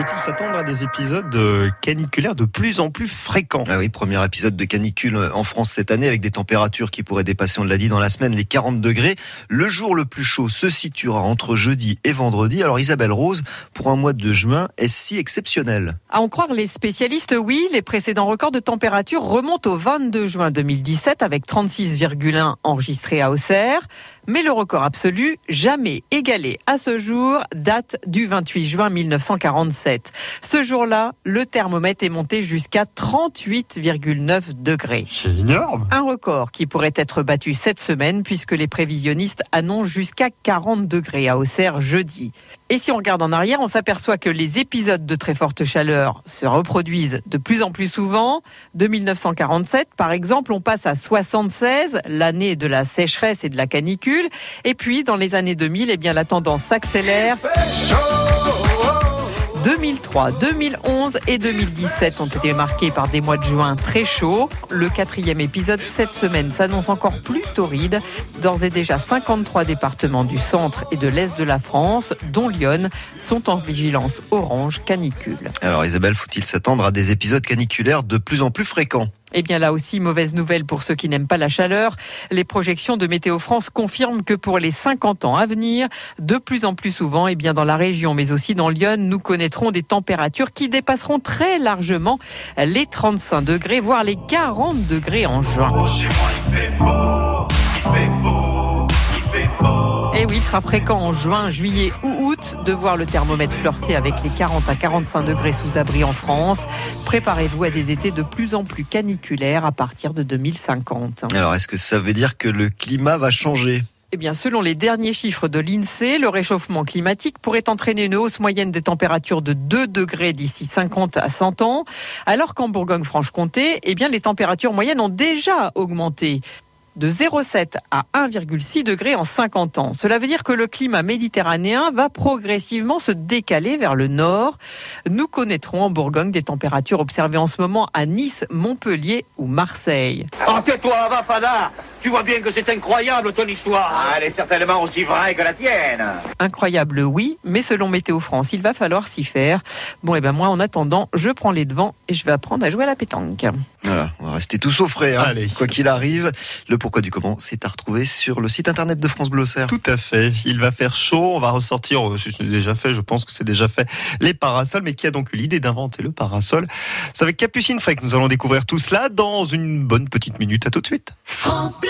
Faut-il s'attendre à des épisodes euh, caniculaires de plus en plus fréquents? Ah oui, premier épisode de canicule en France cette année avec des températures qui pourraient dépasser, on l'a dit, dans la semaine les 40 degrés. Le jour le plus chaud se situera entre jeudi et vendredi. Alors Isabelle Rose, pour un mois de juin, est-ce si exceptionnel? À en croire les spécialistes, oui, les précédents records de température remontent au 22 juin 2017 avec 36,1 enregistrés à Auxerre. Mais le record absolu, jamais égalé à ce jour, date du 28 juin 1947. Ce jour-là, le thermomètre est monté jusqu'à 38,9 degrés. C'est énorme Un record qui pourrait être battu cette semaine puisque les prévisionnistes annoncent jusqu'à 40 degrés à Auxerre jeudi. Et si on regarde en arrière, on s'aperçoit que les épisodes de très forte chaleur se reproduisent de plus en plus souvent. De 1947, par exemple, on passe à 76, l'année de la sécheresse et de la canicule. Et puis, dans les années 2000, eh bien, la tendance s'accélère. 2003, 2011 et 2017 ont été marqués par des mois de juin très chauds. Le quatrième épisode cette semaine s'annonce encore plus torride. D'ores et déjà 53 départements du centre et de l'est de la France, dont Lyon, sont en vigilance orange canicule. Alors Isabelle, faut-il s'attendre à des épisodes caniculaires de plus en plus fréquents? Eh bien là aussi, mauvaise nouvelle pour ceux qui n'aiment pas la chaleur. Les projections de Météo France confirment que pour les 50 ans à venir, de plus en plus souvent, eh bien dans la région, mais aussi dans Lyon, nous connaîtrons des températures qui dépasseront très largement les 35 degrés, voire les 40 degrés en juin. Et oui, il sera fréquent en juin, juillet ou août de voir le thermomètre flirter avec les 40 à 45 degrés sous abri en France. Préparez-vous à des étés de plus en plus caniculaires à partir de 2050. Alors, est-ce que ça veut dire que le climat va changer? Eh bien, selon les derniers chiffres de l'INSEE, le réchauffement climatique pourrait entraîner une hausse moyenne des températures de 2 degrés d'ici 50 à 100 ans, alors qu'en Bourgogne-Franche-Comté, eh bien, les températures moyennes ont déjà augmenté de 0,7 à 1,6 degrés en 50 ans. Cela veut dire que le climat méditerranéen va progressivement se décaler vers le nord. Nous connaîtrons en Bourgogne des températures observées en ce moment à Nice, Montpellier ou Marseille. Tu vois bien que c'est incroyable ton histoire Ah, elle est certainement aussi vraie que la tienne Incroyable, oui, mais selon Météo France, il va falloir s'y faire. Bon, et eh ben moi, en attendant, je prends les devants et je vais apprendre à jouer à la pétanque. Voilà, on va rester tous au frais, hein. Allez. quoi qu'il arrive. Le pourquoi du comment, c'est à retrouver sur le site internet de France Bleu Auxerre. Tout à fait. Il va faire chaud. On va ressortir, euh, c'est déjà fait, je pense que c'est déjà fait, les parasols. Mais qui a donc eu l'idée d'inventer le parasol? C'est avec Capucine Frey que nous allons découvrir tout cela dans une bonne petite minute. À tout de suite. France Bleu.